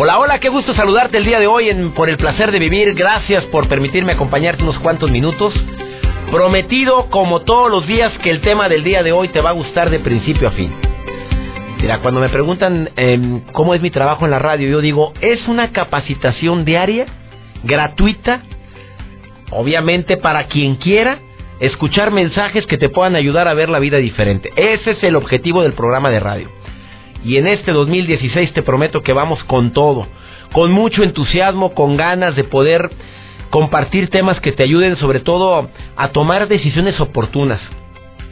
Hola, hola, qué gusto saludarte el día de hoy Por el placer de vivir. Gracias por permitirme acompañarte unos cuantos minutos. Prometido, como todos los días, que el tema del día de hoy te va a gustar de principio a fin. Mira, cuando me preguntan em, cómo es mi trabajo en la radio, yo digo, es una capacitación diaria, gratuita, obviamente para quien quiera escuchar mensajes que te puedan ayudar a ver la vida diferente. Ese es el objetivo del programa de radio. Y en este 2016 te prometo que vamos con todo, con mucho entusiasmo, con ganas de poder compartir temas que te ayuden sobre todo a tomar decisiones oportunas.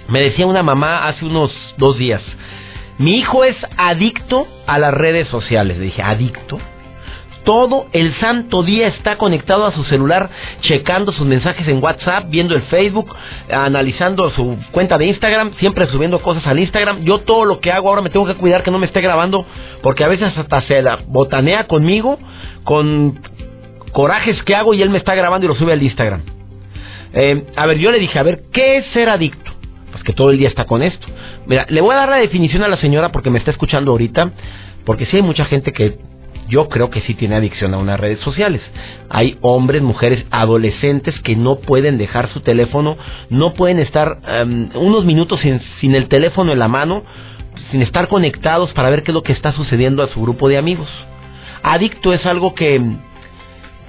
Me decía una mamá hace unos dos días, mi hijo es adicto a las redes sociales. Le dije, ¿adicto? Todo el santo día está conectado a su celular, checando sus mensajes en WhatsApp, viendo el Facebook, analizando su cuenta de Instagram, siempre subiendo cosas al Instagram. Yo todo lo que hago ahora me tengo que cuidar que no me esté grabando, porque a veces hasta se la botanea conmigo, con corajes que hago y él me está grabando y lo sube al Instagram. Eh, a ver, yo le dije, a ver, ¿qué es ser adicto? Pues que todo el día está con esto. Mira, le voy a dar la definición a la señora porque me está escuchando ahorita, porque sí hay mucha gente que yo creo que sí tiene adicción a unas redes sociales. Hay hombres, mujeres, adolescentes que no pueden dejar su teléfono, no pueden estar em, unos minutos sin, sin el teléfono en la mano, sin estar conectados para ver qué es lo que está sucediendo a su grupo de amigos. Adicto es algo que,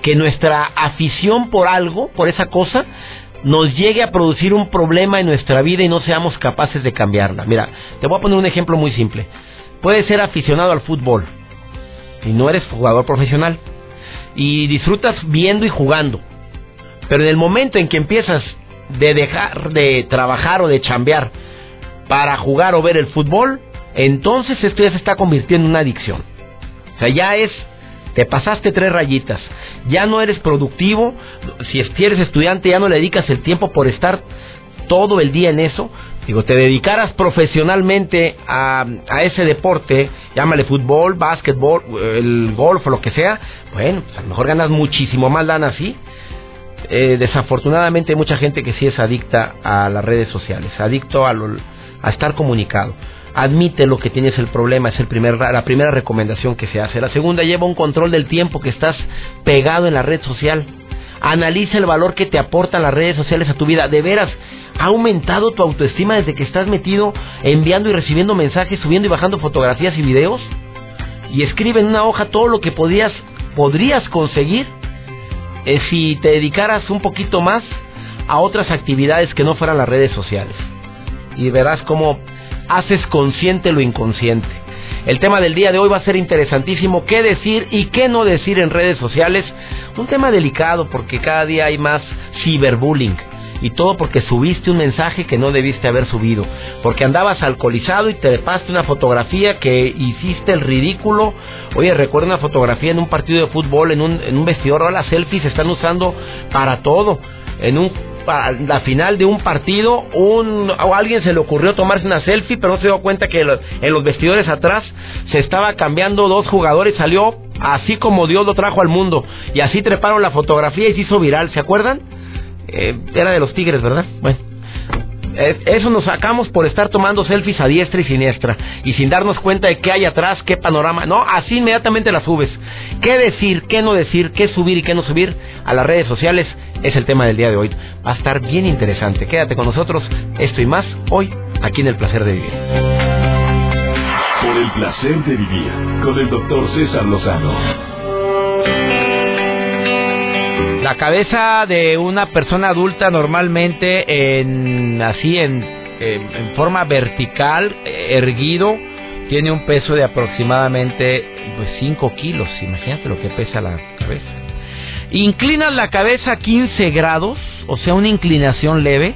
que nuestra afición por algo, por esa cosa, nos llegue a producir un problema en nuestra vida y no seamos capaces de cambiarla. Mira, te voy a poner un ejemplo muy simple. Puedes ser aficionado al fútbol, y no eres jugador profesional y disfrutas viendo y jugando. Pero en el momento en que empiezas de dejar de trabajar o de chambear para jugar o ver el fútbol, entonces esto ya se está convirtiendo en una adicción. O sea, ya es, te pasaste tres rayitas, ya no eres productivo, si eres estudiante ya no le dedicas el tiempo por estar todo el día en eso, Digo, te dedicaras profesionalmente a, a, ese deporte, llámale fútbol, básquetbol, el golf o lo que sea, bueno, pues a lo mejor ganas muchísimo más lana así. Eh, desafortunadamente hay mucha gente que sí es adicta a las redes sociales, adicto a, a estar comunicado. Admite lo que tienes el problema, es el primer, la primera recomendación que se hace. La segunda, lleva un control del tiempo que estás pegado en la red social. Analiza el valor que te aportan las redes sociales a tu vida. De veras, ha aumentado tu autoestima desde que estás metido enviando y recibiendo mensajes, subiendo y bajando fotografías y videos. Y escribe en una hoja todo lo que podías, podrías conseguir eh, si te dedicaras un poquito más a otras actividades que no fueran las redes sociales. Y verás cómo haces consciente lo inconsciente. El tema del día de hoy va a ser interesantísimo. ¿Qué decir y qué no decir en redes sociales? Un tema delicado porque cada día hay más ciberbullying. Y todo porque subiste un mensaje que no debiste haber subido. Porque andabas alcoholizado y te pasaste una fotografía que hiciste el ridículo. Oye, recuerda una fotografía en un partido de fútbol, en un, en un vestidor. Ahora las selfies se están usando para todo. En un la final de un partido, un, o alguien se le ocurrió tomarse una selfie, pero no se dio cuenta que en los vestidores atrás se estaba cambiando dos jugadores, salió así como Dios lo trajo al mundo, y así treparon la fotografía y se hizo viral, ¿se acuerdan? Eh, era de los Tigres, ¿verdad? Bueno. Eso nos sacamos por estar tomando selfies a diestra y siniestra y sin darnos cuenta de qué hay atrás, qué panorama. No, así inmediatamente las subes. ¿Qué decir, qué no decir, qué subir y qué no subir a las redes sociales? Es el tema del día de hoy. Va a estar bien interesante. Quédate con nosotros. Esto y más hoy aquí en El Placer de Vivir. Por el placer de vivir con el doctor César Lozano. La cabeza de una persona adulta normalmente en así en, forma vertical, erguido, tiene un peso de aproximadamente pues 5 kilos. Imagínate lo que pesa la cabeza. Inclinas la cabeza a 15 grados, o sea, una inclinación leve.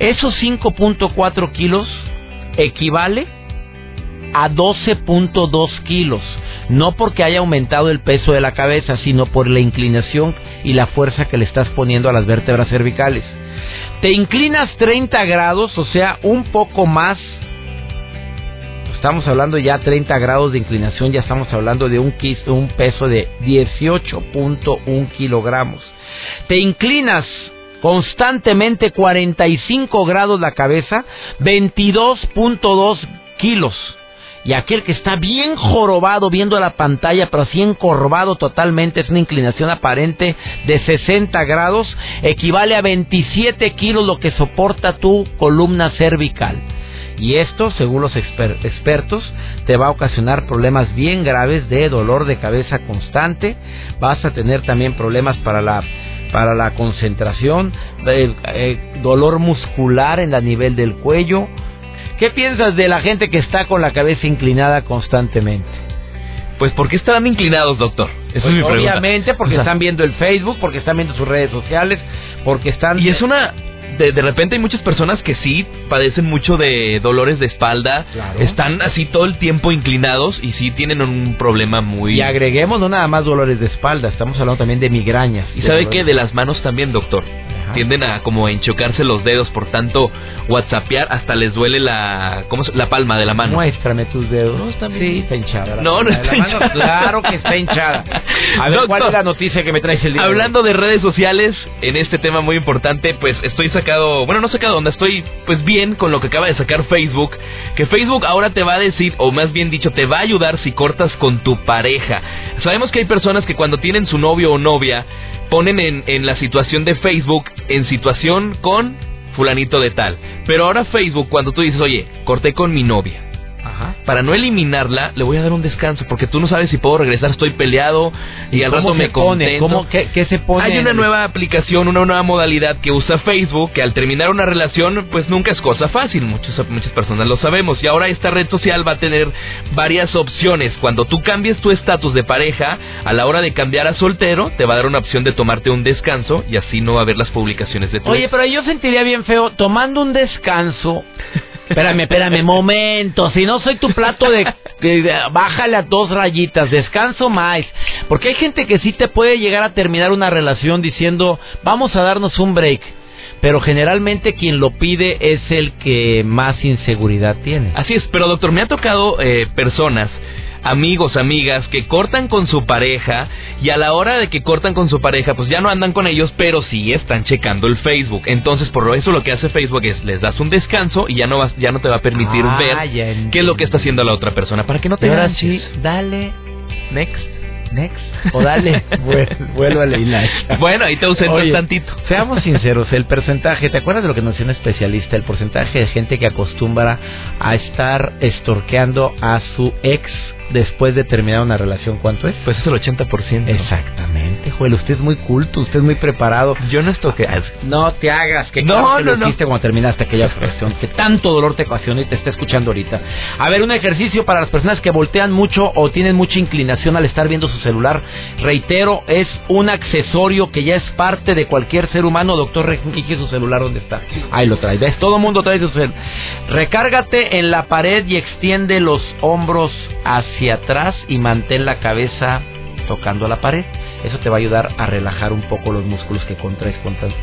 Esos 5.4 kilos equivale a 12.2 kilos. No porque haya aumentado el peso de la cabeza, sino por la inclinación y la fuerza que le estás poniendo a las vértebras cervicales. Te inclinas 30 grados, o sea, un poco más. Estamos hablando ya 30 grados de inclinación, ya estamos hablando de un, peso de 18.1 kilogramos. Te inclinas constantemente 45 grados la cabeza, 22.2 kilos. Y aquel que está bien jorobado viendo la pantalla, pero así encorvado totalmente, es una inclinación aparente de 60 grados, equivale a 27 kilos lo que soporta tu columna cervical. Y esto, según los expertos, te va a ocasionar problemas bien graves de dolor de cabeza constante. Vas a tener también problemas para la para la concentración, eh, dolor muscular en la nivel del cuello. ¿Qué piensas de la gente que está con la cabeza inclinada constantemente? Pues ¿por qué están inclinados, doctor? Eso es mi pues, obviamente porque están viendo el Facebook, porque están viendo sus redes sociales, porque están... Y es una de, de repente hay muchas personas que sí padecen mucho de dolores de espalda, están así todo el tiempo inclinados y sí tienen un problema muy... Y agreguemos no nada más dolores de espalda, estamos hablando también de migrañas. ¿Y sabe qué? De las manos también, doctor tienden a como enchocarse los dedos por tanto whatsappear hasta les duele la ¿cómo la palma de la mano. Muéstrame tus dedos. No, Sí, está hinchada. no, no está hinchada. claro que está hinchada. A ver, ¿cuál es la noticia que me traes el día? Hablando de, redes sociales, en este tema muy importante, pues estoy sacado, bueno, no sacado donde estoy pues bien con lo que acaba de sacar Facebook, que Facebook ahora te va a decir o más bien dicho te va a ayudar si cortas con tu pareja. Sabemos que hay personas que cuando tienen su novio o novia ponen en, en la situación de Facebook en situación con fulanito de tal. Pero ahora Facebook, cuando tú dices, oye, corté con mi novia, para no eliminarla, le voy a dar un descanso porque tú no sabes si puedo regresar, estoy peleado y, al rato me pone? ¿Cómo, qué, se pone? Hay una nueva aplicación, una nueva modalidad que usa Facebook que al terminar una relación, pues nunca es cosa fácil, muchas, muchas personas lo sabemos. Y ahora esta red social va a tener varias opciones. Cuando tú cambies tu estatus de pareja, a la hora de cambiar a soltero, te va a dar una opción de tomarte un descanso y así no va a ver las publicaciones de tu Oye, pero yo sentiría bien feo tomando un descanso. Espérame, espérame, momento. Si no soy tu plato de, Bájale a dos rayitas, descanso más. Porque hay gente que sí te puede llegar a terminar una relación diciendo, vamos a darnos un break. Pero generalmente quien lo pide es el que más inseguridad tiene. Así es, pero doctor, me ha tocado eh, personas amigos, amigas que cortan con su pareja y a la hora de que cortan con su pareja, pues ya no andan con ellos, pero sí están checando el Facebook. Entonces, por eso lo que hace Facebook es les das un descanso y ya no vas, ya no te va a permitir ah, ver qué es lo que está haciendo la otra persona para que no te Ahora sí, dale next next. O dale, vuelvo a la Bueno, ahí te ausentas tantito. Seamos sinceros, el porcentaje, ¿te acuerdas de lo que nos decía un especialista? El porcentaje de gente que acostumbra a estar estorqueando a su ex después de terminar una relación, ¿cuánto es? Pues es el 80%. Exactamente, Joel, usted es muy culto, usted es muy preparado. Yo no estoy que No te hagas, que no, no, lo hiciste cuando terminaste aquella relación, que tanto dolor te ocasionó y te está escuchando ahorita. A ver, un ejercicio para las personas que voltean mucho o tienen mucha inclinación al estar viendo su celular. Reitero, es un accesorio que ya es parte de cualquier ser humano. Doctor, ¿y su celular dónde está? Ahí lo trae. ¿Ves? Todo mundo trae su celular. Recárgate en la pared y extiende los hombros hacia hacia atrás y mantén la cabeza tocando la pared. Eso te va a ayudar a relajar un poco los músculos que contraes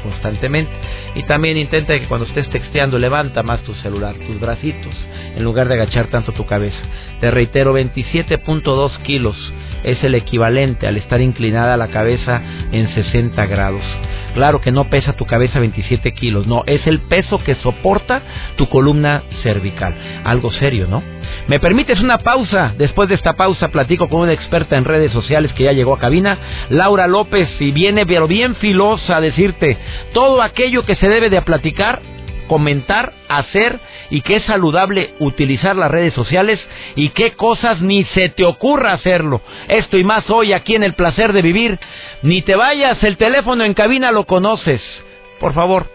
constantemente. Y también intenta que cuando estés texteando levanta más tu celular, tus bracitos, en lugar de agachar tanto tu cabeza. Te reitero, 27.2 kilos es el equivalente al estar inclinada la cabeza en 60 grados. Claro que no pesa tu cabeza 27 kilos, no, es el peso que soporta tu columna cervical. Algo serio, ¿no? ¿Me permites una pausa? Después de esta pausa platico con una experta en redes sociales que ya llegó a cabina, Laura López, y viene pero bien filosa a decirte todo aquello que se debe de platicar comentar, hacer y que es saludable utilizar las redes sociales y qué cosas ni se te ocurra hacerlo. Esto y más hoy aquí en el placer de vivir. Ni te vayas, el teléfono en cabina lo conoces. Por favor,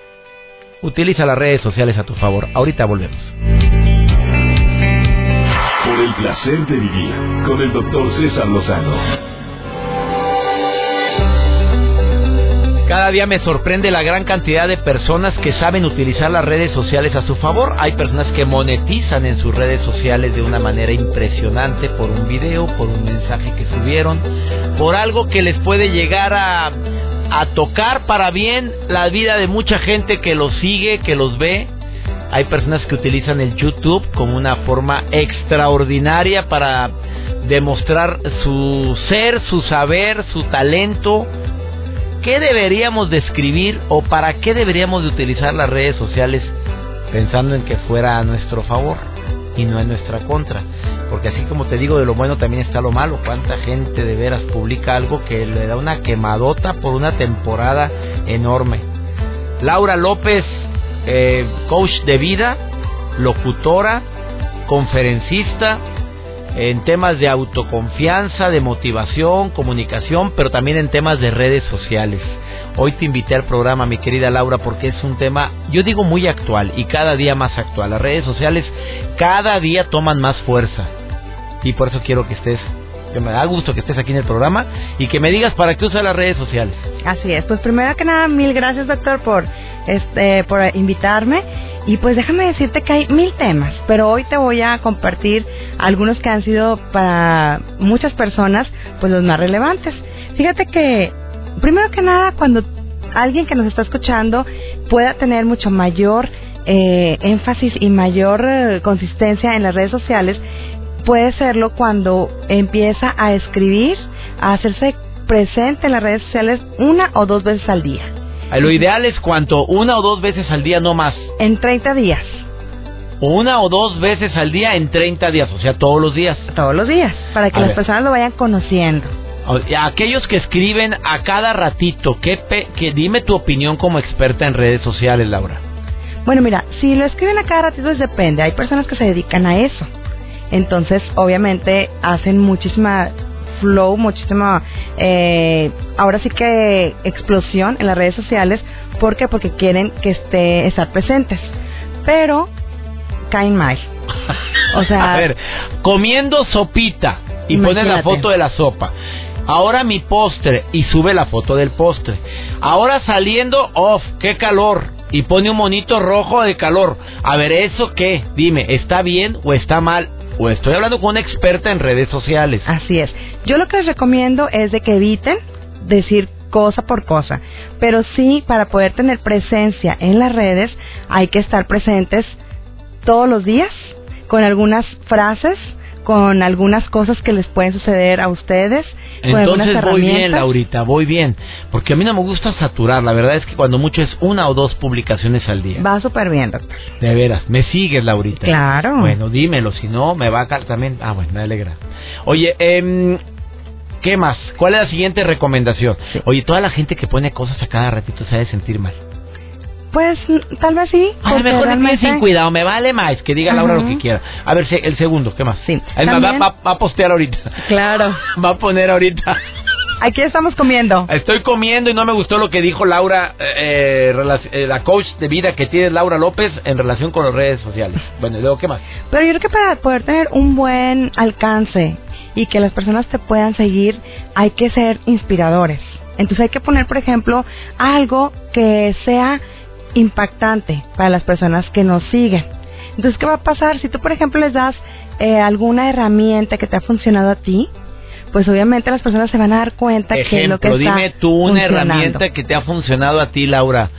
utiliza las redes sociales a tu favor. Ahorita volvemos. Por el placer de vivir con el doctor César Lozano Cada día me sorprende la gran cantidad de personas que saben utilizar las redes sociales a su favor. Hay personas que monetizan en sus redes sociales de una manera impresionante por un video, por un mensaje que subieron, por algo que les puede llegar a, a tocar para bien la vida de mucha gente que los sigue, que los ve. Hay personas que utilizan el YouTube como una forma extraordinaria para demostrar su ser, su saber, su talento. ¿Qué deberíamos de escribir o para qué deberíamos de utilizar las redes sociales pensando en que fuera a nuestro favor y no en nuestra contra? Porque así como te digo, de lo bueno también está lo malo. ¿Cuánta gente de veras publica algo que le da una quemadota por una temporada enorme? Laura López eh, coach de vida, locutora, conferencista en temas de autoconfianza, de motivación, comunicación, pero también en temas de redes sociales. Hoy te invité al programa, mi querida Laura, porque es un tema, yo digo, muy actual y cada día más actual. Las redes sociales cada día toman más fuerza. Y por eso quiero que estés que me da gusto que estés aquí en el programa y que me digas para qué usas las redes sociales. Así es, pues primero que nada, mil gracias doctor por este por invitarme y pues déjame decirte que hay mil temas, pero hoy te voy a compartir algunos que han sido para muchas personas pues los más relevantes. Fíjate que primero que nada cuando alguien que nos está escuchando pueda tener mucho mayor eh, énfasis y mayor eh, consistencia en las redes sociales, puede serlo cuando empieza a escribir, a hacerse presente en las redes sociales una o dos veces al día. Lo ideal es cuanto, una o dos veces al día, no más. En 30 días. Una o dos veces al día en 30 días, o sea, todos los días. Todos los días, para que las personas lo vayan conociendo. Aquellos que escriben a cada ratito, ¿qué que dime tu opinión como experta en redes sociales, Laura. Bueno, mira, si lo escriben a cada ratito, pues depende. Hay personas que se dedican a eso. Entonces, obviamente, hacen muchísima flow, muchísima, eh, ahora sí que explosión en las redes sociales. ¿Por qué? Porque quieren que esté, estar presentes. Pero caen mal. O sea, a ver, comiendo sopita y pones la foto de la sopa. Ahora mi postre y sube la foto del postre. Ahora saliendo off, qué calor y pone un monito rojo de calor. A ver, ¿eso qué? Dime, ¿está bien o está mal? Estoy hablando con una experta en redes sociales. Así es. Yo lo que les recomiendo es de que eviten decir cosa por cosa, pero sí para poder tener presencia en las redes hay que estar presentes todos los días con algunas frases con algunas cosas que les pueden suceder a ustedes. Entonces voy bien, Laurita, voy bien. Porque a mí no me gusta saturar. La verdad es que cuando mucho es una o dos publicaciones al día. Va súper bien, doctor. De veras. ¿Me sigues, Laurita? Claro. Bueno, dímelo. Si no, me va a caer también. Ah, bueno, me alegra. Oye, eh, ¿qué más? ¿Cuál es la siguiente recomendación? Oye, toda la gente que pone cosas a cada ratito se ha de sentir mal. Pues tal vez sí. A lo mejor realmente... sin cuidado, me vale más que diga Laura lo que quiera. A ver, el segundo, ¿qué más? Sí. va, a postear ahorita. Claro. va a poner ahorita. Aquí estamos comiendo. Estoy comiendo y no me gustó lo que dijo Laura, eh, eh, eh, la coach de vida que tiene Laura López en relación con las redes sociales. Bueno, y luego, ¿qué más? Pero yo creo que para poder tener un buen alcance y que las personas te puedan seguir, hay que ser inspiradores. Entonces hay que poner, por ejemplo, algo que sea impactante para las personas que nos siguen. Entonces, ¿qué va a pasar? Si tú, por ejemplo, les das eh, alguna herramienta que te ha funcionado a ti, pues obviamente las personas se van a dar cuenta que es lo que está dime tú una herramienta que te ha funcionado a ti, Laura.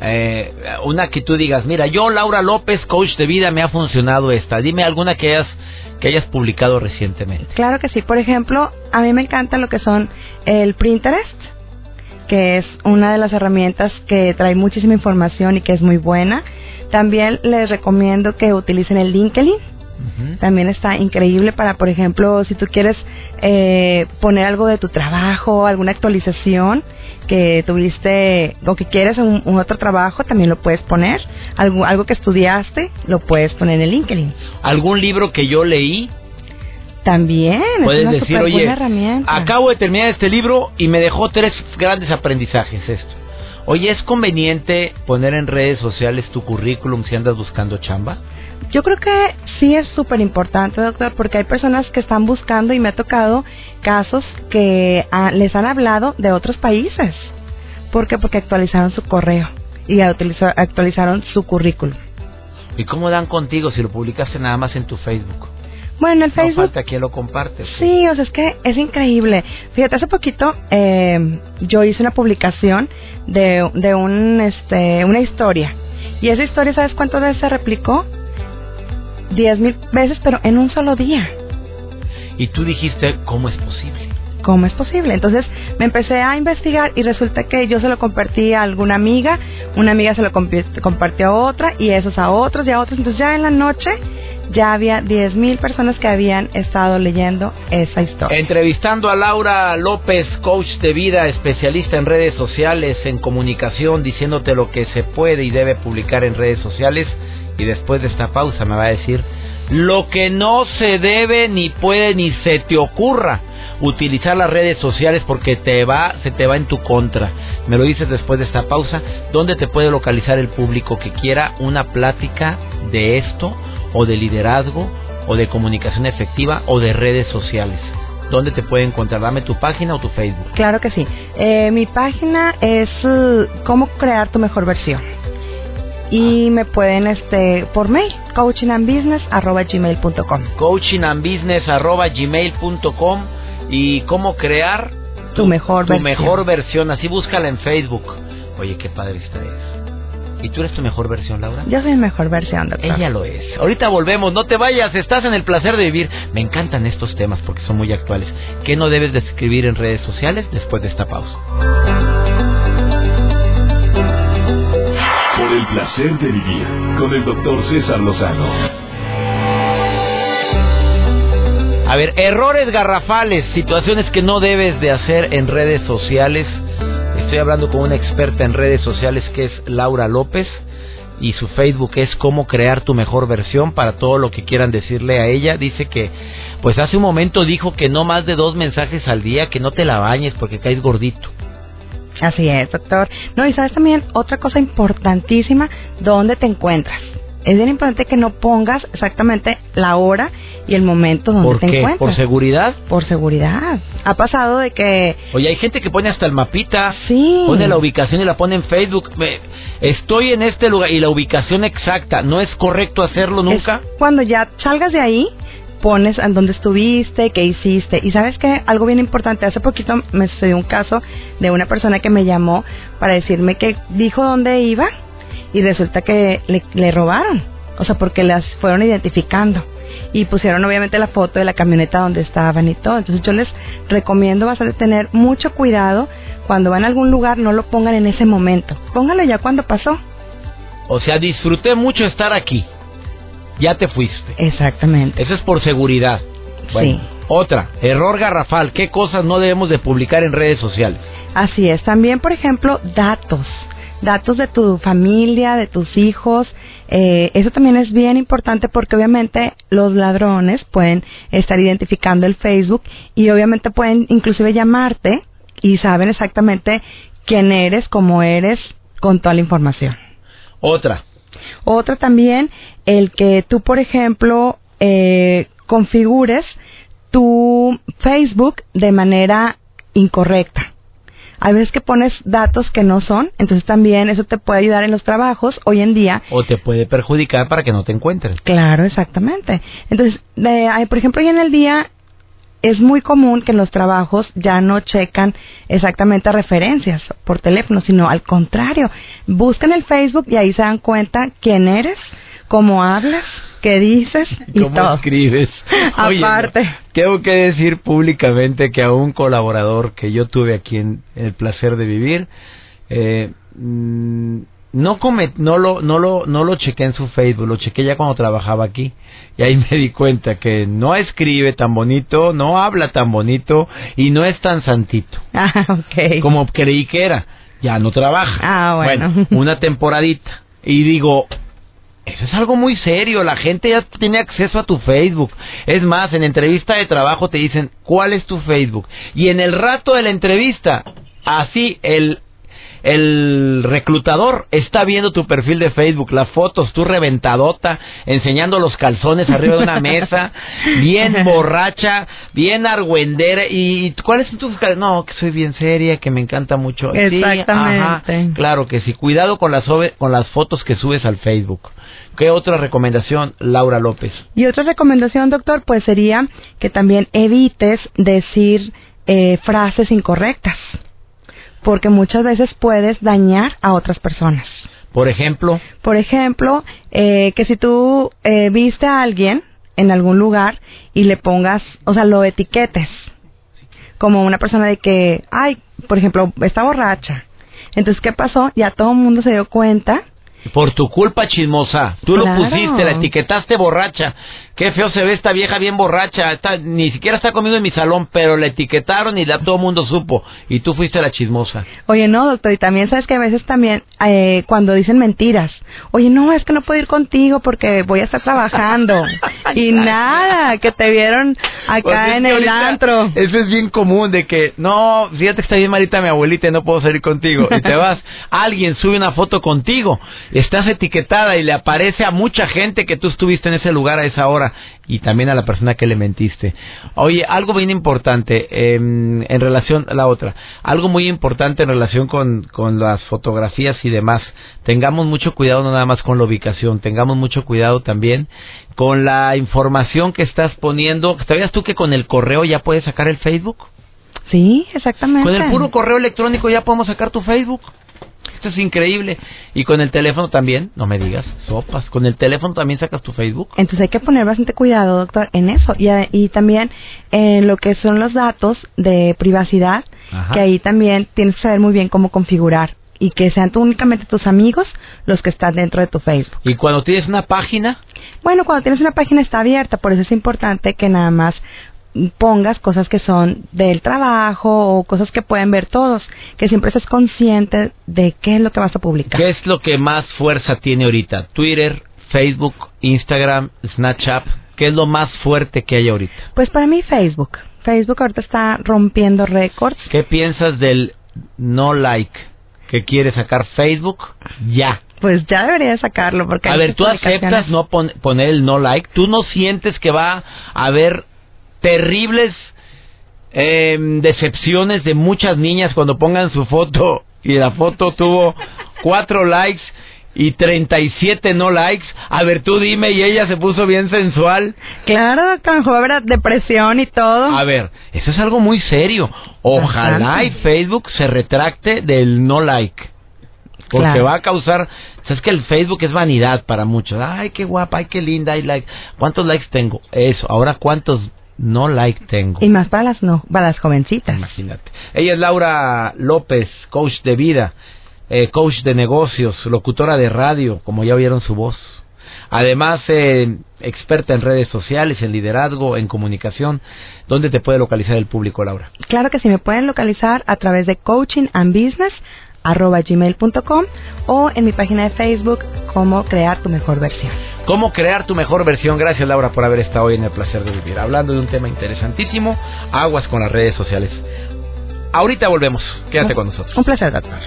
Eh, una que tú digas, mira, yo, Laura López, coach de vida, me ha funcionado esta. Dime alguna que hayas, que hayas publicado recientemente. Claro que sí. Por ejemplo, a mí me encanta lo que son el Pinterest que es una de las herramientas que trae muchísima información y que es muy buena. También les recomiendo que utilicen el LinkedIn. También está increíble para, por ejemplo, si tú quieres eh, poner algo de tu trabajo, alguna actualización que tuviste o que quieres un, un, otro trabajo, también lo puedes poner. Algo, algo que estudiaste, lo puedes poner en el LinkedIn. ¿Algún libro que yo leí también. Puedes decir, oye, acabo de terminar este libro y me dejó tres grandes aprendizajes esto. Oye, ¿es conveniente poner en redes sociales tu currículum si andas buscando chamba? Yo creo que sí es súper importante, doctor, porque hay personas que están buscando y me ha tocado casos que ah, les han hablado de otros países ¿Por qué? Porque actualizaron su correo y actualiza- actualizaron su currículum. ¿Y cómo dan contigo si lo publicaste nada más en tu Facebook? Bueno, el No Facebook falta quien lo comparte. Sí, o sea, es que es increíble. Fíjate, hace poquito eh, yo hice una publicación de, de un, este, una historia. Y esa historia, ¿sabes cuántas veces se replicó? Diez mil veces, pero en un solo día. Y tú dijiste, ¿cómo es posible? ¿Cómo es posible? Entonces me empecé a investigar y resulta que yo se lo compartí a alguna amiga, una amiga se lo compartió a otra y esos a otros y a otros. Entonces ya en la noche ya había diez mil personas que habían estado leyendo esa historia. Entrevistando a Laura López, coach de vida, especialista en redes sociales, en comunicación, diciéndote lo que se puede y debe publicar en redes sociales. Y después de esta pausa me va a decir lo que no se debe ni puede ni se te ocurra utilizar las redes sociales porque te va, se te va en tu contra. Me lo dices después de esta pausa. ¿Dónde te puede localizar el público que quiera una plática de esto o de liderazgo o de comunicación efectiva o de redes sociales? ¿Dónde te puede encontrar? Dame tu página o tu Facebook. Claro que sí. Eh, mi página es cómo crear tu mejor versión. Y me pueden, este, por mail, coachingandbusiness.gmail.com. coachingandbusiness@gmail.com y cómo crear Tu mejor tu versión. mejor versión. Así búscala en Facebook. Oye, qué padre está eso. ¿Y tú eres tu mejor versión, Laura? Yo soy mi mejor versión, doctor. Ella lo es. Ahorita volvemos, no te vayas, estás en el placer de vivir. Me encantan estos temas porque son muy actuales. ¿Qué no debes de escribir en redes sociales después de esta pausa? Por el placer de vivir con el doctor César Lozano. A ver, errores garrafales, situaciones que no debes de hacer en redes sociales. Estoy hablando con una experta en redes sociales que es Laura López y su Facebook es cómo crear tu mejor versión para todo lo que quieran decirle a ella. Dice que, pues hace un momento dijo que no más de dos mensajes al día, que no te la bañes porque caes gordito. Así es, doctor. No, y sabes también otra cosa importantísima, dónde te encuentras. Es bien importante que no pongas exactamente la hora y el momento donde ¿Por te qué? encuentras. ¿Por seguridad? Por seguridad. Ha pasado de que Oye, hay gente que pone hasta el mapita. sí. Pone la ubicación y la pone en Facebook. Estoy en este lugar y la ubicación exacta. ¿No es correcto hacerlo nunca? Es cuando ya salgas de ahí, pones en dónde estuviste, qué hiciste. Y sabes que algo bien importante, hace poquito me sucedió un caso de una persona que me llamó para decirme que dijo dónde iba y resulta que le, le robaron. O sea, porque las fueron identificando. Y pusieron obviamente la foto de la camioneta donde estaban y todo. Entonces yo les recomiendo bastante tener mucho cuidado. Cuando van a algún lugar, no lo pongan en ese momento. Pónganlo ya cuando pasó. O sea, disfruté mucho estar aquí. Ya te fuiste. Exactamente. Eso es por seguridad. Bueno, Sí. Otra, error garrafal. ¿Qué cosas no debemos de publicar en redes sociales? Así es. También, por ejemplo, datos. Datos de tu familia, de tus hijos. Eh, eso también es bien importante porque obviamente los ladrones pueden estar identificando el Facebook y obviamente pueden inclusive llamarte y saben exactamente quién eres, cómo eres, con toda la información. Otra, Otra también, el que tú, por ejemplo, eh, configures tu Facebook de manera incorrecta. Hay veces que pones datos que no son, entonces también eso te puede ayudar en los trabajos hoy en día. o te puede perjudicar para que no te encuentren. Claro, exactamente. Entonces, de- por ejemplo, hoy en el día es muy común que en los trabajos ya no checan exactamente referencias por teléfono, sino al contrario, buscan el Facebook y ahí se dan cuenta quién eres, cómo hablas, qué dices y ¿Cómo todo. escribes? Oye, no, Aparte. tengo que decir públicamente que a un colaborador que yo tuve aquí en El Placer de Vivir, eh, mm, no come, no lo, no lo, no lo chequé en su Facebook, lo chequé ya cuando trabajaba aquí y ahí me di cuenta que no escribe tan bonito, no habla tan bonito y no es tan santito Ah, ok. como creí que era. Ya no trabaja. Ah, bueno. una temporadita. Y digo, eso es algo muy serio. La gente ya tiene acceso a tu Facebook. Es más, en entrevista de trabajo te dicen, ¿cuál es tu Facebook? Y en el rato de la entrevista, así, el, el reclutador está viendo tu perfil de Facebook, las fotos, tú reventadota, enseñando los calzones arriba de una mesa, bien borracha, bien argüendera. ¿Y cuáles son tus No, que soy bien seria, que me encanta mucho. Exactamente. claro que sí. Cuidado con las, con las fotos que subes al Facebook. ¿Qué otra recomendación, Laura López? Y otra recomendación, doctor, pues sería que también evites decir eh, frases incorrectas, porque muchas veces puedes dañar a otras personas. Por ejemplo. Por ejemplo, eh, que si tú eh, viste a alguien en algún lugar y le pongas, o sea, lo etiquetes como una persona de que, ay, por ejemplo, está borracha. Entonces, ¿qué pasó? Ya todo el mundo se dio cuenta por tu culpa, chismosa. Tú lo pusiste, la etiquetaste borracha. Qué feo se ve esta vieja bien borracha. Está, ni siquiera está comiendo en mi salón, pero la etiquetaron y ya todo el mundo supo. Y tú fuiste la chismosa. Oye, no, doctor. Y también sabes que a veces también eh, cuando dicen mentiras. Oye, no, es que no puedo ir contigo porque voy a estar trabajando. y nada, que te vieron acá pues en el antro. Eso es bien común de que, no, fíjate que está bien malita mi abuelita y no puedo salir contigo. Y te vas. Alguien sube una foto contigo estás etiquetada y le aparece a mucha gente que tú estuviste en ese lugar a esa hora y también a la persona que le mentiste. Oye, algo bien importante em, en relación a la otra, algo muy importante en relación con, con las fotografías y demás. Tengamos mucho cuidado no nada más con la ubicación, tengamos mucho cuidado también con la información que estás poniendo. ¿Sabías tú que con el correo ya puedes sacar el Facebook? Sí, exactamente. Con el puro correo electrónico ya podemos sacar tu Facebook. Esto es increíble. Y con el teléfono también, no me digas, sopas. Con el teléfono también sacas tu Facebook. Entonces hay que poner bastante cuidado, doctor, en eso. Y, y también en lo que son los datos de privacidad, que ahí también tienes que saber muy bien cómo configurar y que sean tú únicamente tus amigos los que están dentro de tu Facebook. ¿Y cuando tienes una página? Bueno, cuando tienes una página está abierta, por eso es importante que nada más pongas cosas que son del trabajo o cosas que pueden ver todos, que siempre estés consciente de qué es lo que vas a publicar. ¿Qué es lo que más fuerza tiene ahorita? Twitter, Facebook, Instagram, Snapchat, ¿qué es lo más fuerte que hay ahorita? Pues para mí Facebook. Facebook ahorita está rompiendo récords. ¿Qué piensas del no like que quiere sacar Facebook ya? Pues ya debería sacarlo porque... A ver, ¿tú aceptas no poner el no like? ¿Tú no sientes que va a haber terribles eh, decepciones de muchas niñas cuando pongan su foto y la foto tuvo cuatro likes y 37 no likes. A ver, tú dime, y ella se puso bien sensual. Claro, doctor, habrá depresión y todo. A ver, eso es algo muy serio. Ojalá y Facebook se retracte del no like. Porque va a causar, sabes que el Facebook es vanidad para muchos. Ay, qué guapa, ay, qué linda, ay, like. ¿Cuántos likes tengo? Eso. Ahora, ¿cuántos no like tengo. Y más para las, no, para las jovencitas. Imagínate. Ella es Laura López, coach de vida, eh, coach de negocios, locutora de radio, como ya oyeron su voz. Además, eh, experta en redes sociales, en liderazgo, en comunicación. ¿Dónde te puede localizar el público, Laura? Claro que sí, me pueden localizar a través de Coaching and Business arroba gmail.com o en mi página de Facebook cómo crear tu mejor versión. Cómo crear tu mejor versión. Gracias Laura por haber estado hoy en el placer de vivir. Hablando de un tema interesantísimo, aguas con las redes sociales. Ahorita volvemos. Quédate con nosotros. Un placer, doctor.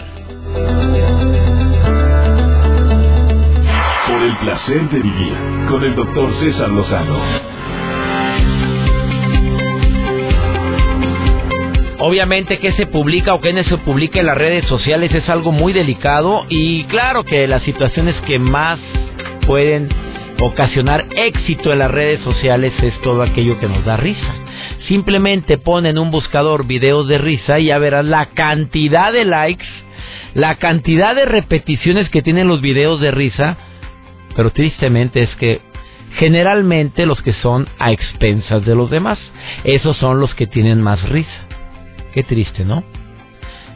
Por el placer de vivir con el doctor César Lozano. Obviamente que se publica o que no se publica en las redes sociales es algo muy delicado y claro que las situaciones que más pueden ocasionar éxito en las redes sociales es todo aquello que nos da risa. Simplemente pon en un buscador videos de risa y ya verás la cantidad de likes, la cantidad de repeticiones que tienen los videos de risa, pero tristemente es que generalmente los que son a expensas de los demás, esos son los que tienen más risa. Qué triste, ¿no?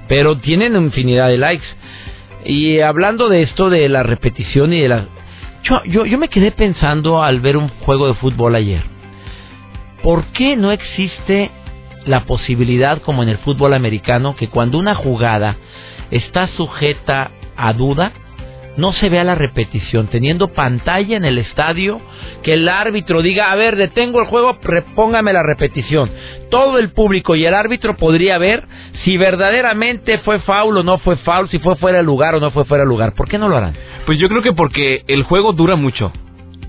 Pero tienen infinidad de likes. Y hablando de esto, de la repetición y de la... Yo, yo, yo me quedé pensando al ver un juego de fútbol ayer. ¿Por qué no existe la posibilidad, como en el fútbol americano, que cuando una jugada está sujeta a duda, no se vea la repetición, teniendo pantalla en el estadio que el árbitro diga, a ver, detengo el juego, repóngame la repetición. Todo el público y el árbitro podría ver si verdaderamente fue foul o no fue foul, si fue fuera de lugar o no fue fuera de lugar. ¿Por qué no lo harán? Pues yo creo que porque el juego dura mucho.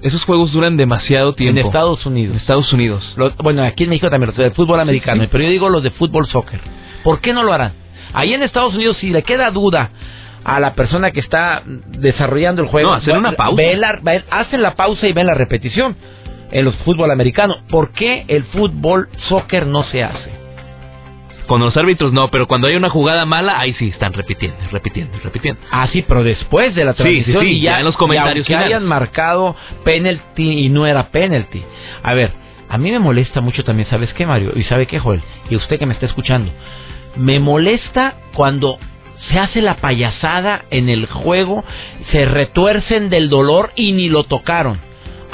Esos juegos duran demasiado tiempo. En Estados Unidos. En Estados Unidos. bueno, aquí en México también los de fútbol americano, pero yo digo los de fútbol soccer. ¿Por qué no lo harán? Ahí en Estados Unidos, si le queda duda a la persona que está desarrollando el juego, no, hacen una pausa. hacen la pausa y ven la repetición en los fútbol americano. ¿Por qué el fútbol soccer no se hace? Con los árbitros no, pero cuando hay una jugada mala, ahí sí están repitiendo, repitiendo, repitiendo. Ah, sí, pero después de la transmisión y ya, en los comentarios que hayan marcado penalty y no era penalty. A ver, a mí me molesta mucho también, ¿sabes qué, Mario? Y ¿sabe qué, Joel? Y usted que me está escuchando. Me molesta cuando se hace la payasada en el juego, se retuercen del dolor y ni lo tocaron.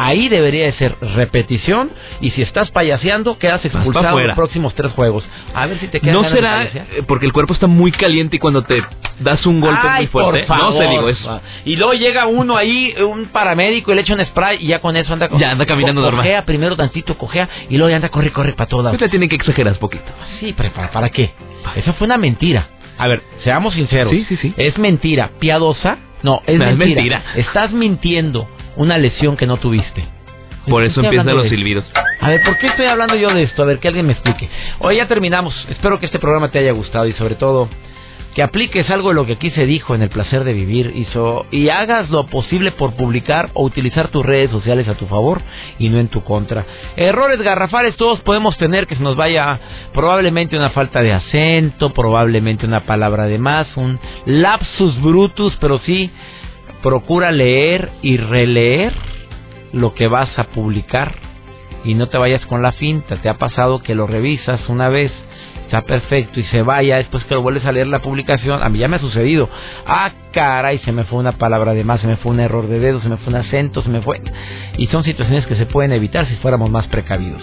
Ahí debería de ser repetición y si estás payaseando quedas expulsado en los próximos tres juegos. A ver si te quedas No será eh, porque el cuerpo está muy caliente y cuando te das un golpe muy fuerte. no se digo eso. Y luego llega uno ahí, un paramédico y le echa un spray y ya con eso anda Ya anda caminando normal. Cojea primero tantito, cojea y luego ya anda corre corre para todas. Usted tiene que exagerar un poquito. Sí, pero ¿para, ¿para qué? Esa fue una mentira. A ver, seamos sinceros. Sí, sí, sí. Es mentira. ¿Piadosa? No, es, mentira. Estás mintiendo una lesión que no tuviste. Por eso empiezan los silbidos. A ver, ¿por qué estoy hablando yo de esto? A ver, que alguien me explique. Hoy ya terminamos. Espero que este programa te haya gustado y sobre todo que apliques algo de lo que aquí se dijo en el placer de vivir y, y hagas lo posible por publicar o utilizar tus redes sociales a tu favor y no en tu contra. Errores garrafales todos podemos tener que se nos vaya probablemente una falta de acento, probablemente una palabra de más, un lapsus brutus, pero sí procura leer y releer lo que vas a publicar y no te vayas con la finta. ¿Te ha pasado que lo revisas una vez, está perfecto y se vaya después que lo vuelves a leer la publicación? A mí ya me ha sucedido. Ah, caray, se me fue una palabra de más, se me fue un error de dedo, se me fue un acento, se me fue... Y son situaciones que se pueden evitar si fuéramos más precavidos.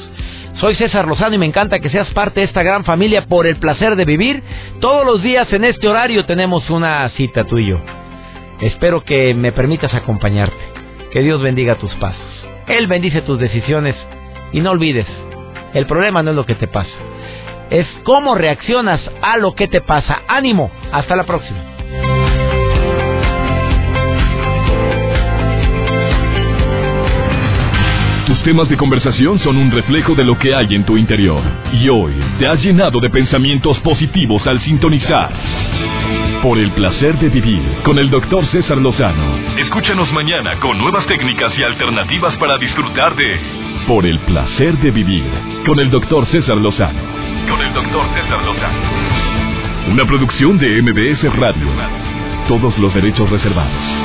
Soy César Lozano y me encanta que seas parte de esta gran familia por el placer de vivir. Todos los días en este horario tenemos una cita tú y yo. Espero que me permitas acompañarte. Que Dios bendiga tus pasos. Él bendice tus decisiones. Y no olvides, el problema no es lo que te pasa. Es cómo reaccionas a lo que te pasa. Ánimo. Hasta la próxima. Tus temas de conversación son un reflejo de lo que hay en tu interior. Y hoy te has llenado de pensamientos positivos al sintonizar. Por el placer de vivir con el doctor César Lozano. Escúchanos mañana con nuevas técnicas y alternativas para disfrutar de Por el placer de vivir con el doctor César Lozano. Con el doctor César Lozano. Una producción de MBS Radio. Todos los derechos reservados.